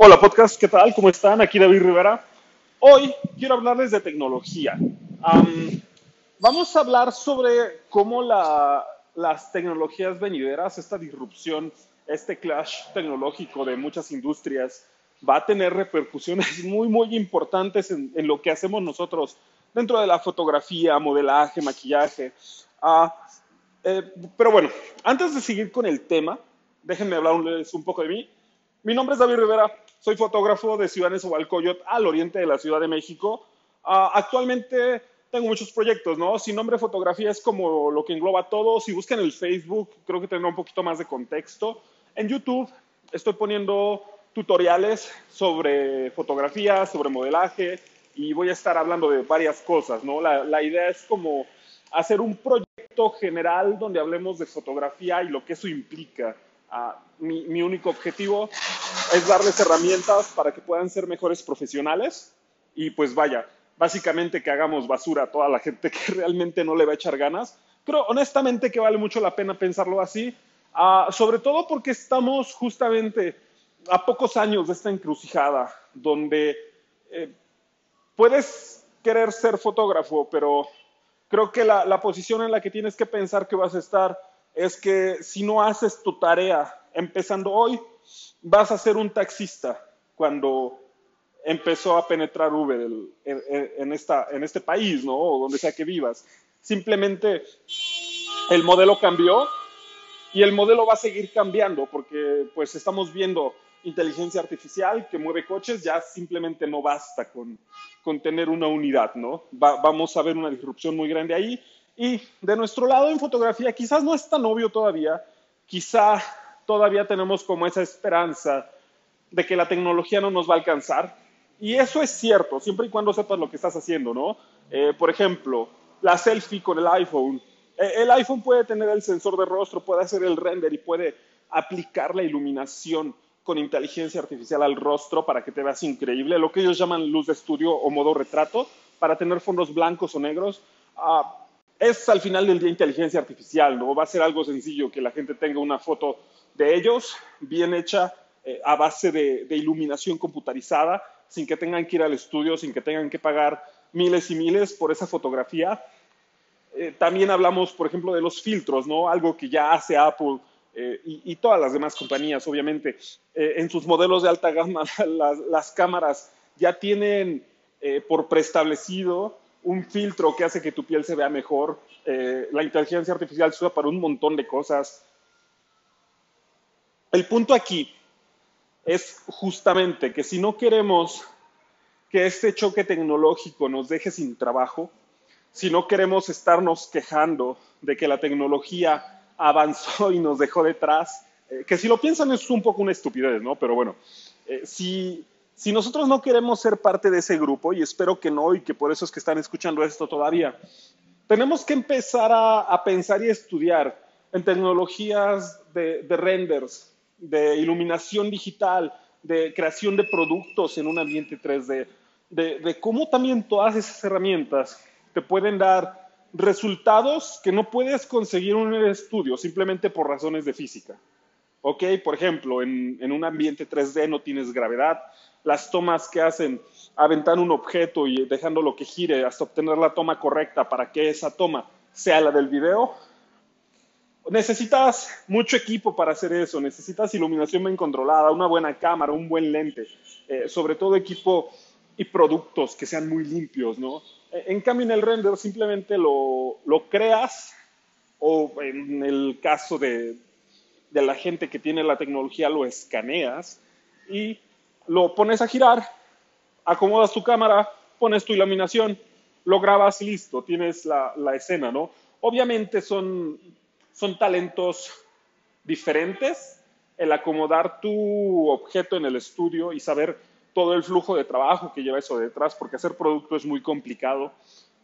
Hola podcast, ¿qué tal? ¿Cómo están? Aquí David Rivera. Hoy quiero hablarles de tecnología. vamos a hablar sobre cómo las tecnologías venideras, esta disrupción, este clash tecnológico de muchas industrias, va a tener repercusiones muy, muy importantes en, lo que hacemos nosotros dentro de la fotografía, modelaje, maquillaje. Ah, eh, pero bueno, antes de seguir con el tema, déjenme hablarles un poco de mí. Mi nombre es David Rivera, soy fotógrafo de Ciudad Nezahualcóyotl, al oriente de la Ciudad de México. Ah, actualmente tengo muchos proyectos, ¿no? Sin nombre fotografía es como lo que engloba todo. Si buscan el Facebook, creo que tendrá un poquito más de contexto. En YouTube estoy poniendo tutoriales sobre fotografía, sobre modelaje y voy a estar hablando de varias cosas, ¿no? La, la idea es como hacer un proyecto general donde hablemos de fotografía y lo que eso implica. Ah, mi, mi, único objetivo es darles herramientas para que puedan ser mejores profesionales y pues vaya, básicamente que hagamos basura a toda la gente que realmente no le va a echar ganas. Creo honestamente que vale mucho la pena pensarlo así, ah, sobre todo porque estamos justamente a pocos años de esta encrucijada donde eh, puedes querer ser fotógrafo, pero creo que la, la posición en la que tienes que pensar que vas a estar es que si no haces tu tarea empezando hoy, vas a ser un taxista cuando empezó a penetrar Uber en, esta, en este país, ¿no? O donde sea que vivas. Simplemente el modelo cambió y el modelo va a seguir cambiando porque pues estamos viendo inteligencia artificial que mueve coches, ya simplemente no basta con, con tener una unidad, ¿no? vamos a ver una disrupción muy grande ahí y de nuestro lado en fotografía, quizás no es tan obvio todavía, quizá todavía tenemos como esa esperanza de que la tecnología no nos va a alcanzar. Y eso es cierto, siempre y cuando sepas lo que estás haciendo, ¿no? Eh, por ejemplo, la selfie con el iPhone. Eh, el iPhone puede tener el sensor de rostro, puede hacer el render y puede aplicar la iluminación con inteligencia artificial al rostro para que te veas increíble, lo que ellos llaman luz de estudio o modo retrato, para tener fondos blancos o negros. Ah, es al final del día inteligencia artificial, ¿no? Va a ser algo sencillo que la gente tenga una foto de ellos bien hecha eh, a base de, iluminación computarizada, sin que tengan que ir al estudio, sin que tengan que pagar miles y miles por esa fotografía. Eh, también hablamos, por ejemplo, de los filtros, ¿no? Algo que ya hace Apple eh, y, todas las demás compañías, obviamente. en sus modelos de alta gama, las, las cámaras ya tienen por preestablecido un filtro que hace que tu piel se vea mejor. Eh, la inteligencia artificial se usa para un montón de cosas. El punto aquí es justamente que si no queremos que este choque tecnológico nos deje sin trabajo, si no queremos estarnos quejando de que la tecnología avanzó y nos dejó detrás, eh, que si lo piensan es un poco una estupidez, ¿no? Pero bueno, eh, si si nosotros no queremos ser parte de ese grupo, y espero que no, y que por eso es que están escuchando esto todavía, tenemos que empezar a, pensar y estudiar en tecnologías de, renders, de iluminación digital, de creación de productos en un ambiente 3D, de, de, cómo también todas esas herramientas te pueden dar resultados que no puedes conseguir en un estudio simplemente por razones de física. ¿Ok? Por ejemplo, en, en un ambiente 3D no tienes gravedad, las tomas que hacen, aventar un objeto y dejándolo que gire hasta obtener la toma correcta para que esa toma sea la del video. Necesitas mucho equipo para hacer eso, necesitas iluminación bien controlada, una buena cámara, un buen lente, eh, sobre todo equipo y productos que sean muy limpios, ¿no? Eh, en cambio, en el render simplemente lo, lo creas o en el caso de, de la gente que tiene la tecnología lo escaneas y lo pones a girar, acomodas tu cámara, pones tu iluminación, lo grabas y listo, tienes la, escena, ¿no? Obviamente son, son talentos diferentes el acomodar tu objeto en el estudio y saber todo el flujo de trabajo que lleva eso detrás, porque hacer producto es muy complicado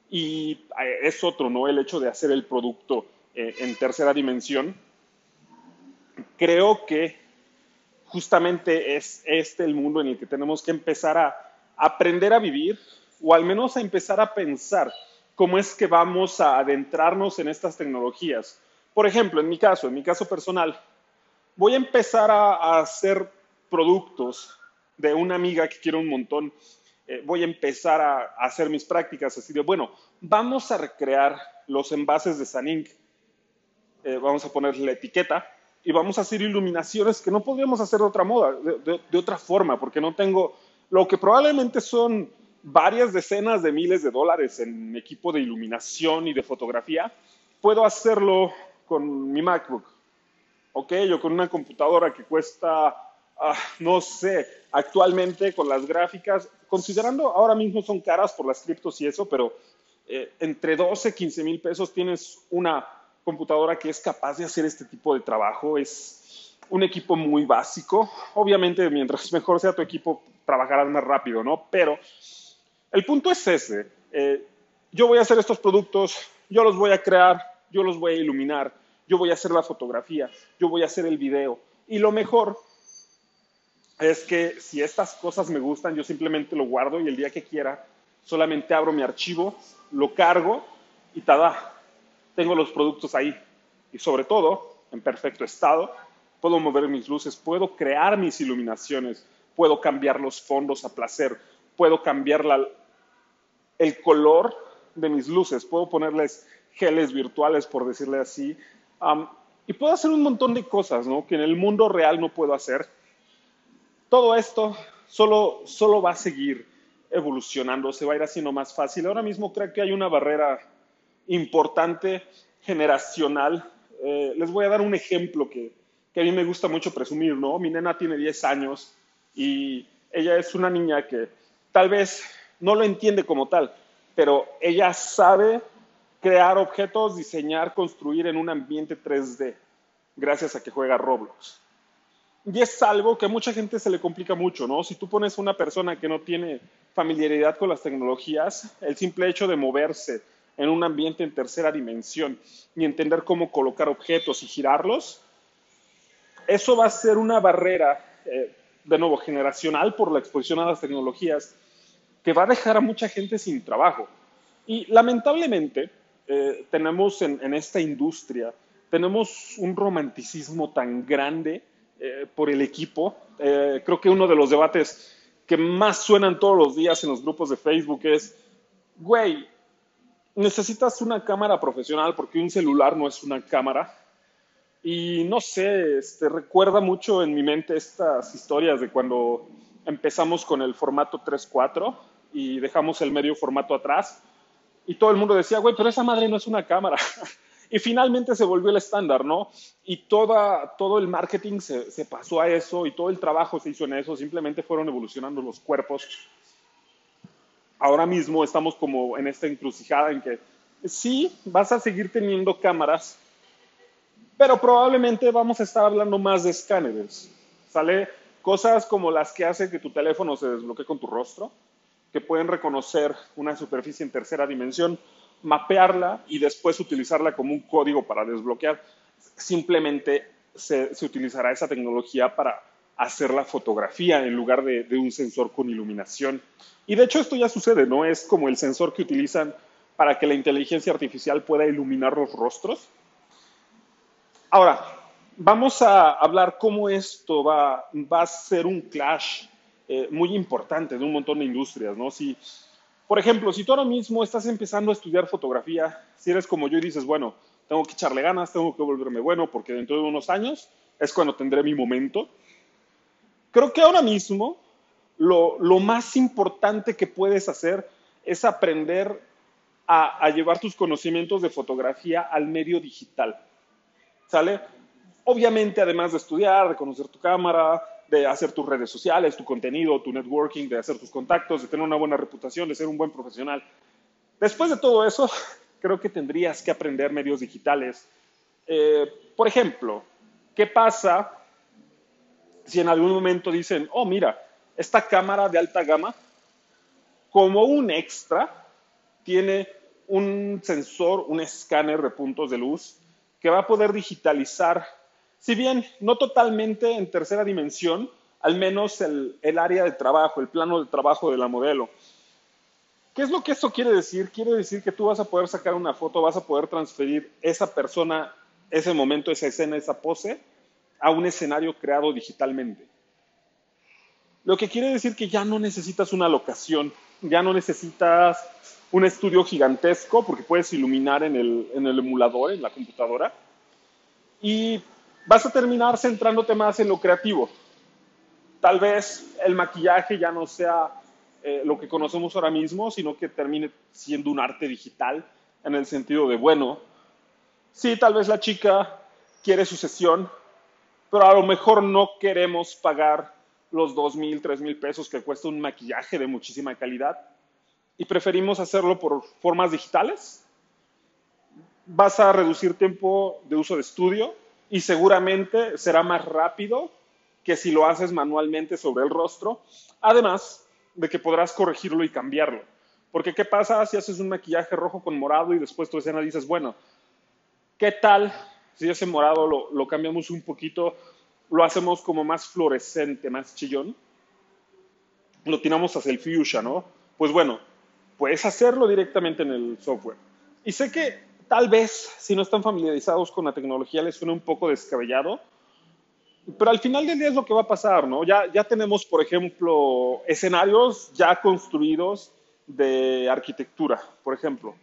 y eh, es otro, ¿no? El hecho de hacer el producto eh, en tercera dimensión. Creo que justamente es este el mundo en el que tenemos que empezar a aprender a vivir o al menos a empezar a pensar cómo es que vamos a adentrarnos en estas tecnologías. Por ejemplo, en mi caso, en mi caso personal, voy a empezar a, hacer productos de una amiga que quiero un montón, eh, voy a empezar a, hacer mis prácticas así de, bueno, vamos a recrear los envases de San Inc. Eh, vamos a ponerle la etiqueta y vamos a hacer iluminaciones que no podríamos hacer de otra moda, de, otra forma, porque no tengo lo que probablemente son varias decenas de miles de dólares en equipo de iluminación y de fotografía, puedo hacerlo con mi MacBook, ¿ok? O con una computadora que cuesta, ah, no sé, actualmente con las gráficas, considerando ahora mismo son caras por las criptos y eso, pero eh, entre 12, 15 mil pesos tienes una computadora que es capaz de hacer este tipo de trabajo. Es un equipo muy básico. Obviamente, mientras mejor sea tu equipo, trabajarás más rápido, ¿no? Pero el punto es ese. Eh, yo voy a hacer estos productos, yo los voy a crear, yo los voy a iluminar, yo voy a hacer la fotografía, yo voy a hacer el video. Y lo mejor es que si estas cosas me gustan, yo simplemente lo guardo y el día que quiera, solamente abro mi archivo, lo cargo y tada, tengo los productos ahí y sobre todo en perfecto estado. Puedo mover mis luces, puedo crear mis iluminaciones, puedo cambiar los fondos a placer, puedo cambiar el color de mis luces, puedo ponerles geles virtuales, por decirle así, y puedo hacer un montón de cosas ¿no? que en el mundo real no puedo hacer. Todo esto solo, solo va a seguir evolucionando, se va a ir haciendo más fácil. Ahora mismo creo que hay una barrera importante generacional. Eh, les voy a dar un ejemplo que, que, a mí me gusta mucho presumir, ¿no? Mi nena tiene 10 años y ella es una niña que tal vez no lo entiende como tal, pero ella sabe crear objetos, diseñar, construir en un ambiente 3D, gracias a que juega Roblox. Y es algo que a mucha gente se le complica mucho, ¿no? Si tú pones a una persona que no tiene familiaridad con las tecnologías, el simple hecho de moverse, en un ambiente en tercera dimensión y entender cómo colocar objetos y girarlos, eso va a ser una barrera, eh, de nuevo, generacional por la exposición a las tecnologías, que va a dejar a mucha gente sin trabajo. Y lamentablemente, eh, tenemos en, esta industria, tenemos un romanticismo tan grande eh, por el equipo. creo que uno de los debates que más suenan todos los días en los grupos de Facebook es, güey, necesitas una cámara profesional porque un celular no es una cámara. Y no sé, este, recuerda mucho en mi mente estas historias de cuando empezamos con el formato 3.4 y dejamos el medio formato atrás. Y todo el mundo decía, güey, pero esa madre no es una cámara. y finalmente se volvió el estándar, ¿no? Y toda, todo el marketing se, se pasó a eso y todo el trabajo se hizo en eso. Simplemente fueron evolucionando los cuerpos ahora mismo estamos como en esta encrucijada en que sí, vas a seguir teniendo cámaras, pero probablemente vamos a estar hablando más de escáneres. ¿Sale? Cosas como las que hace que tu teléfono se desbloquee con tu rostro, que pueden reconocer una superficie en tercera dimensión, mapearla y después utilizarla como un código para desbloquear. Simplemente se utilizará esa tecnología para hacer la fotografía en lugar de, un sensor con iluminación. Y de hecho esto ya sucede, ¿no? Es como el sensor que utilizan para que la inteligencia artificial pueda iluminar los rostros. Ahora, vamos a hablar cómo esto va, va a ser un clash eh, muy importante de un montón de industrias, ¿no? Si, por ejemplo, si tú ahora mismo estás empezando a estudiar fotografía, si eres como yo y dices, bueno, tengo que echarle ganas, tengo que volverme bueno porque dentro de unos años es cuando tendré mi momento, Creo que ahora mismo lo, más importante que puedes hacer es aprender a, llevar tus conocimientos de fotografía al medio digital. ¿Sale? Obviamente, además de estudiar, de conocer tu cámara, de hacer tus redes sociales, tu contenido, tu networking, de hacer tus contactos, de tener una buena reputación, de ser un buen profesional. Después de todo eso, creo que tendrías que aprender medios digitales. Eh, por ejemplo, ¿qué pasa si en algún momento dicen, oh, mira, esta cámara de alta gama, como un extra, tiene un sensor, un escáner de puntos de luz que va a poder digitalizar, si bien no totalmente en tercera dimensión, al menos el, el área de trabajo, el plano de trabajo de la modelo. ¿Qué es lo que esto quiere decir? Quiere decir que tú vas a poder sacar una foto, vas a poder transferir esa persona, ese momento, esa escena, esa pose, a un escenario creado digitalmente. lo que quiere decir que ya no necesitas una locación, ya no necesitas un estudio gigantesco porque puedes iluminar en el, en el emulador, en la computadora, y vas a terminar centrándote más en lo creativo. Tal vez el maquillaje ya no sea eh, lo que conocemos ahora mismo, sino que termine siendo un arte digital en el sentido de, bueno, sí, tal vez la chica quiere su sesión, pero a lo mejor no queremos pagar los dos mil, tres mil pesos que cuesta un maquillaje de muchísima calidad y preferimos hacerlo por formas digitales. Vas a reducir tiempo de uso de estudio y seguramente será más rápido que si lo haces manualmente sobre el rostro. Además de que podrás corregirlo y cambiarlo. Porque ¿qué pasa si haces un maquillaje rojo con morado y después tu escena dices, bueno, ¿qué tal si ese morado lo, lo cambiamos un poquito, lo hacemos como más fluorescente, más chillón? Lo tiramos hacia el fuchsia, ¿no? Pues bueno, puedes hacerlo directamente en el software. Y sé que tal vez, si no están familiarizados con la tecnología, les suena un poco descabellado, pero al final del día es lo que va a pasar, ¿no? Ya, ya tenemos, por ejemplo, escenarios ya construidos de arquitectura, por ejemplo.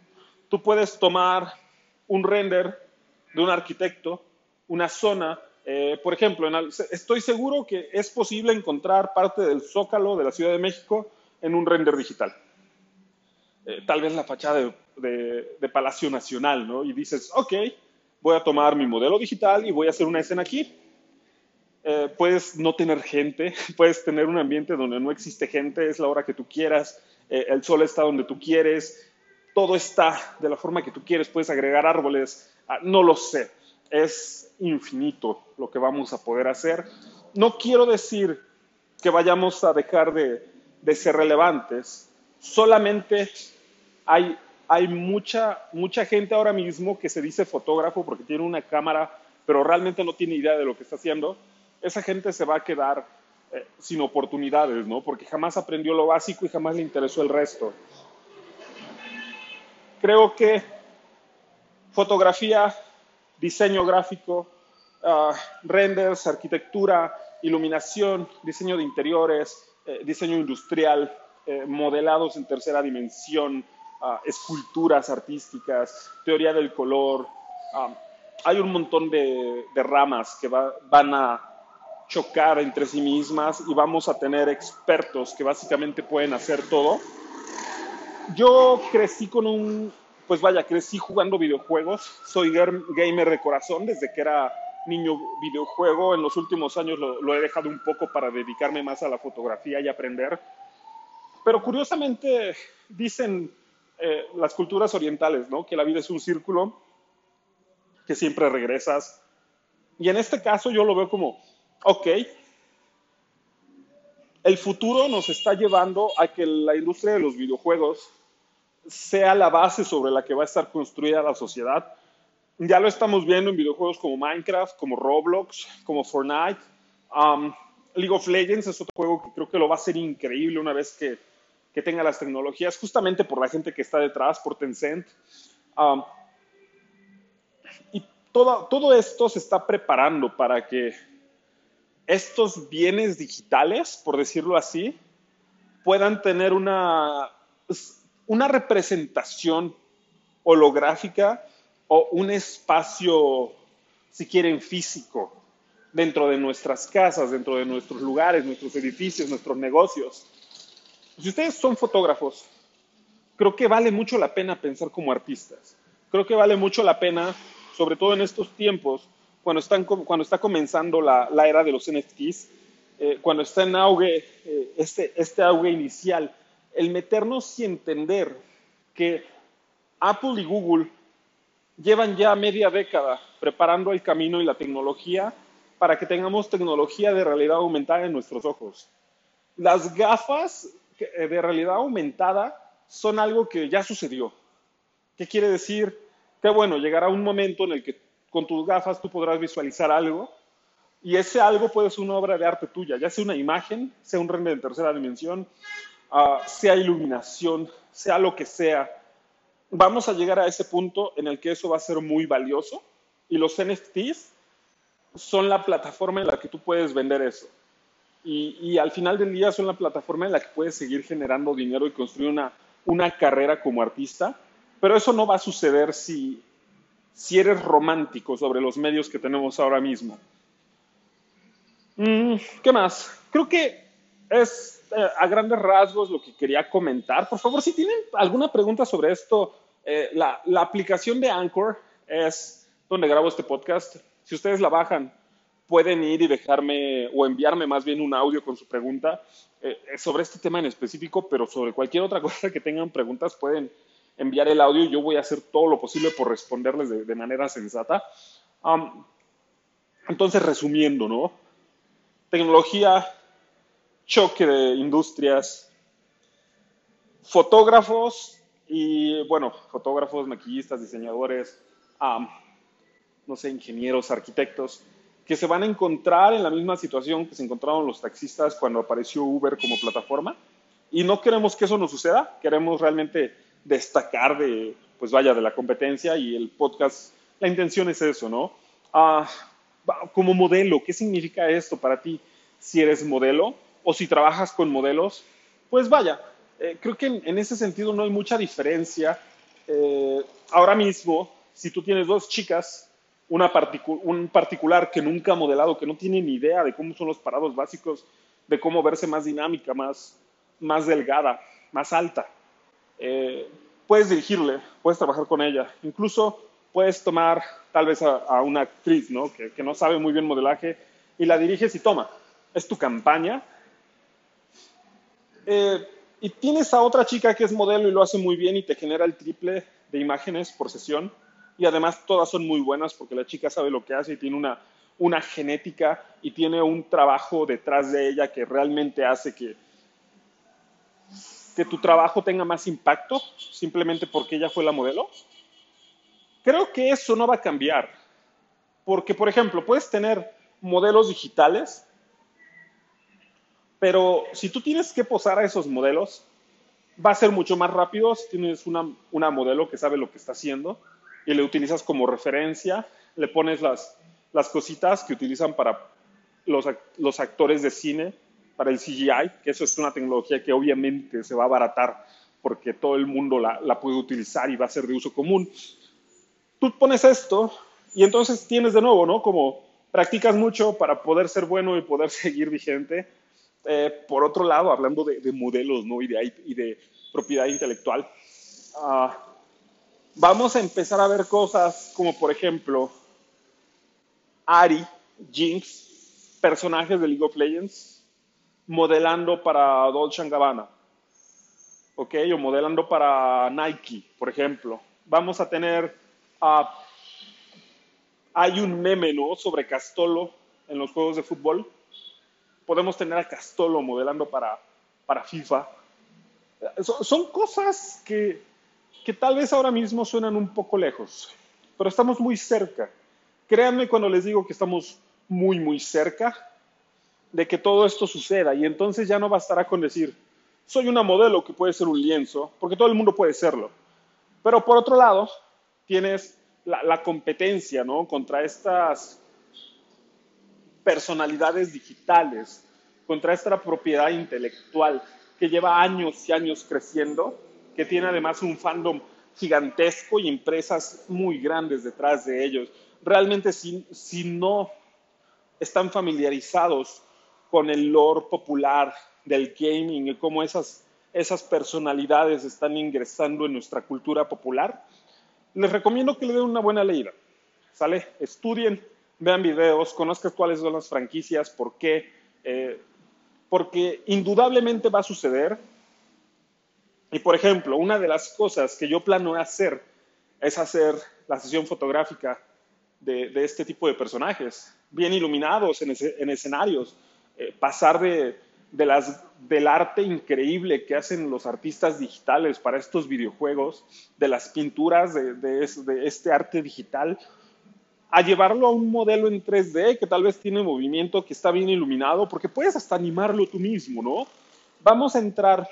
Tú puedes tomar un render de un arquitecto, una zona, eh, por ejemplo, estoy seguro que es posible encontrar parte del zócalo de la Ciudad de México en un render digital. Eh, tal vez la fachada de, Palacio Nacional, ¿no? Y dices, ok, voy a tomar mi modelo digital y voy a hacer una escena aquí eh, puedes no tener gente, puedes tener un ambiente donde no existe gente, es la hora que tú quieras, el sol está donde tú quieres, todo está de la forma que tú quieres, puedes agregar árboles, no lo sé, es infinito lo que vamos a poder hacer. No quiero decir que vayamos a dejar de, de ser relevantes, solamente hay, hay mucha, mucha gente ahora mismo que se dice fotógrafo porque tiene una cámara, pero realmente no tiene idea de lo que está haciendo esa gente se va a quedar eh, sin oportunidades, ¿no? Porque jamás aprendió lo básico y jamás le interesó el resto. Creo que fotografía, diseño gráfico, ah, renders, arquitectura, iluminación, diseño de interiores, eh, diseño industrial, eh, modelados en tercera dimensión, ah, esculturas artísticas, teoría del color. Ah, hay un montón de, ramas que van a chocar entre sí mismas y vamos a tener expertos que básicamente pueden hacer todo. Yo crecí con un, pues vaya, crecí jugando videojuegos, soy gamer de corazón desde que era niño videojuego, en los últimos años lo, he dejado un poco para dedicarme más a la fotografía y aprender. Pero curiosamente dicen eh, las culturas orientales, ¿no? Que la vida es un círculo, que siempre regresas. Y en este caso yo lo veo como ok, el futuro nos está llevando a que la industria de los videojuegos sea la base sobre la que va a estar construida la sociedad. Ya lo estamos viendo en videojuegos como Minecraft, como Roblox, como Fortnite. Um, League of Legends es otro juego que creo que lo va a ser increíble una vez que, tenga las tecnologías, justamente por la gente que está detrás, por Tencent. Um, y todo, todo esto se está preparando para que estos bienes digitales, por decirlo así, puedan tener una, una representación holográfica o un espacio, si quieren, físico dentro de nuestras casas, dentro de nuestros lugares, nuestros edificios, nuestros negocios. Si ustedes son fotógrafos, creo que vale mucho la pena pensar como artistas. Creo que vale mucho la pena, sobre todo en estos tiempos, cuando, está comenzando la, la era de los NFTs, eh, cuando está en auge eh, este, este auge inicial, el meternos y entender que Apple y Google llevan ya media década preparando el camino y la tecnología para que tengamos tecnología de realidad aumentada en nuestros ojos. Las gafas eh, de realidad aumentada son algo que ya sucedió. ¿Qué quiere decir? Que bueno, llegará un momento en el que con tus gafas tú podrás visualizar algo y ese algo puede ser una obra de arte tuya, ya sea una imagen, sea un render en tercera dimensión, ah, sea iluminación, sea lo que sea. Vamos a llegar a ese punto en el que eso va a ser muy valioso y los NFTs son la plataforma en la que tú puedes vender eso. y, y, al final del día son la plataforma en la que puedes seguir generando dinero y construir una, una carrera como artista, pero eso no va a suceder si, si eres romántico sobre los medios que tenemos ahora mismo. Mm, ¿Qué más? Creo que es a grandes rasgos lo que quería comentar. Por favor, si tienen alguna pregunta sobre esto, eh, la, la, aplicación de Anchor es donde grabo este podcast. Si ustedes la bajan, pueden ir y dejarme o enviarme más bien un audio con su pregunta eh, sobre este tema en específico, pero sobre cualquier otra cosa que tengan preguntas, pueden enviar el audio. Yo voy a hacer todo lo posible por responderles de, de manera sensata. Um, entonces, resumiendo, ¿no? Tecnología, choque de industrias, fotógrafos y, bueno, fotógrafos, maquillistas, diseñadores, no sé, ingenieros, arquitectos, que se van a encontrar en la misma situación que se encontraron los taxistas cuando apareció Uber como plataforma. Y no queremos que eso nos suceda, queremos realmente destacar de, pues vaya, de la competencia y el podcast, la intención es eso, ¿no? Uh, como modelo, ¿qué significa esto para ti si eres modelo o si trabajas con modelos? Pues vaya, eh, creo que en, ese sentido no hay mucha diferencia. Eh, ahora mismo, si tú tienes dos chicas, una un particular que nunca ha modelado, que no tiene ni idea de cómo son los parados básicos, de cómo verse más dinámica, más, más delgada, más alta, eh, puedes dirigirle, puedes trabajar con ella, incluso puedes tomar tal vez a, a una actriz ¿no? Que, que, no sabe muy bien modelaje y la diriges y toma, es tu campaña. Eh, y tienes a otra chica que es modelo y lo hace muy bien y te genera el triple de imágenes por sesión y además todas son muy buenas porque la chica sabe lo que hace y tiene una, una genética y tiene un trabajo detrás de ella que realmente hace que, que tu trabajo tenga más impacto simplemente porque ella fue la modelo? Creo que eso no va a cambiar. Porque, por ejemplo, puedes tener modelos digitales, pero si tú tienes que posar a esos modelos, va a ser mucho más rápido si tienes una, una modelo que sabe lo que está haciendo y le utilizas como referencia, le pones las, las cositas que utilizan para los, los actores de cine para el CGI, que eso es una tecnología que obviamente se va a abaratar porque todo el mundo la, la, puede utilizar y va a ser de uso común. Tú pones esto y entonces tienes de nuevo, ¿no? Como practicas mucho para poder ser bueno y poder seguir vigente. Eh, por otro lado, hablando de, de modelos, ¿no? Y de, propiedad intelectual, uh, vamos a empezar a ver cosas como, por ejemplo, Ari, Jinx, personajes de League of Legends, modelando para Dolce Gabbana, ¿ok? O modelando para Nike, por ejemplo. Vamos a tener, uh, hay un meme, ¿no? Sobre Castolo en los juegos de fútbol. Podemos tener a Castolo modelando para, para FIFA. So, son cosas que, que tal vez ahora mismo suenan un poco lejos, pero estamos muy cerca. Créanme cuando les digo que estamos muy, muy cerca de que todo esto suceda y entonces ya no bastará con decir, soy una modelo que puede ser un lienzo, porque todo el mundo puede serlo. Pero por otro lado, tienes la, la competencia, ¿no? Contra estas personalidades digitales, contra esta propiedad intelectual que lleva años y años creciendo, que tiene además un fandom gigantesco y empresas muy grandes detrás de ellos. Realmente si, si no están familiarizados con el lore popular del gaming y cómo esas, esas personalidades están ingresando en nuestra cultura popular, les recomiendo que le den una buena leída. ¿Sale? Estudien, vean videos, conozcan cuáles son las franquicias, por qué. Eh, porque indudablemente va a suceder. Y por ejemplo, una de las cosas que yo planeo hacer es hacer la sesión fotográfica de, de este tipo de personajes, bien iluminados en, en escenarios, eh, pasar de, de las, del arte increíble que hacen los artistas digitales para estos videojuegos, de las pinturas de, de, este arte digital, a llevarlo a un modelo en 3D que tal vez tiene movimiento, que está bien iluminado, porque puedes hasta animarlo tú mismo, ¿no? Vamos a entrar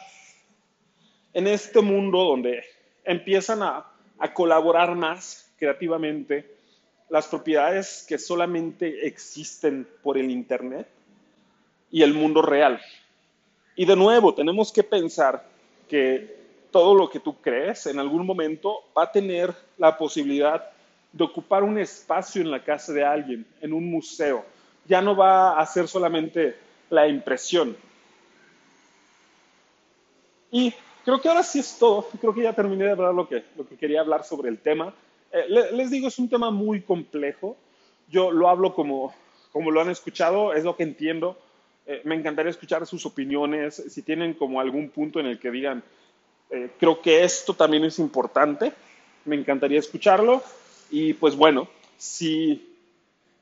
en este mundo donde empiezan a, a colaborar más creativamente las propiedades que solamente existen por el Internet y el mundo real. Y de nuevo, tenemos que pensar que todo lo que tú crees en algún momento va a tener la posibilidad de ocupar un espacio en la casa de alguien, en un museo. Ya no va a ser solamente la impresión. Y creo que ahora sí es todo. Creo que ya terminé de hablar lo que, lo que quería hablar sobre el tema. Eh, les digo, es un tema muy complejo. Yo lo hablo como, como lo han escuchado, es lo que entiendo. Eh, me encantaría escuchar sus opiniones, si tienen como algún punto en el que digan, eh, creo que esto también es importante, me encantaría escucharlo. Y pues bueno, si,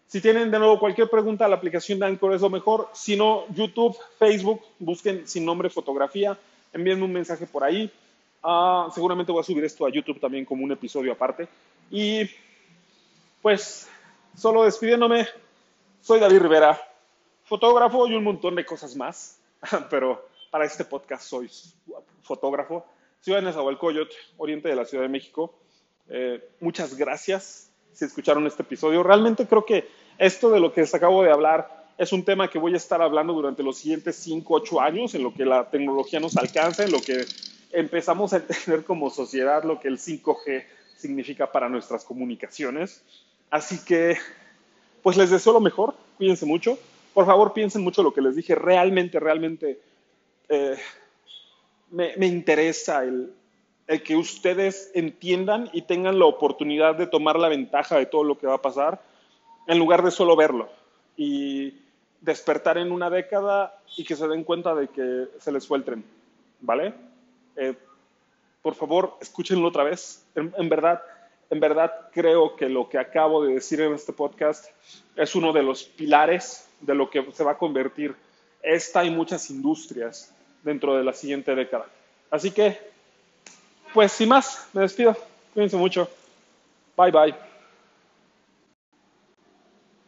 si tienen de nuevo cualquier pregunta, la aplicación de Anchor es lo mejor. Si no, YouTube, Facebook, busquen sin nombre fotografía, envíenme un mensaje por ahí. Ah, seguramente voy a subir esto a YouTube también como un episodio aparte. Y pues, solo despidiéndome, soy David Rivera, fotógrafo y un montón de cosas más, pero para este podcast soy fotógrafo. Ciudad de Nezahualcóyotl, oriente de la Ciudad de México. Eh, muchas gracias si escucharon este episodio. Realmente creo que esto de lo que les acabo de hablar es un tema que voy a estar hablando durante los siguientes 5, 8 años, en lo que la tecnología nos alcanza, en lo que empezamos a entender como sociedad lo que el 5G significa para nuestras comunicaciones. Así que, pues les deseo lo mejor, cuídense mucho. Por favor, piensen mucho lo que les dije. Realmente, realmente eh, me, me, interesa el, el que ustedes entiendan y tengan la oportunidad de tomar la ventaja de todo lo que va a pasar, en lugar de solo verlo y despertar en una década y que se den cuenta de que se les fue el ¿vale? Eh, por favor, escúchenlo otra vez. En, verdad, en verdad creo que lo que acabo de decir en este podcast es uno de los pilares de lo que se va a convertir esta y muchas industrias dentro de la siguiente década. Así que pues sin más, me despido. Cuídense mucho. Bye bye.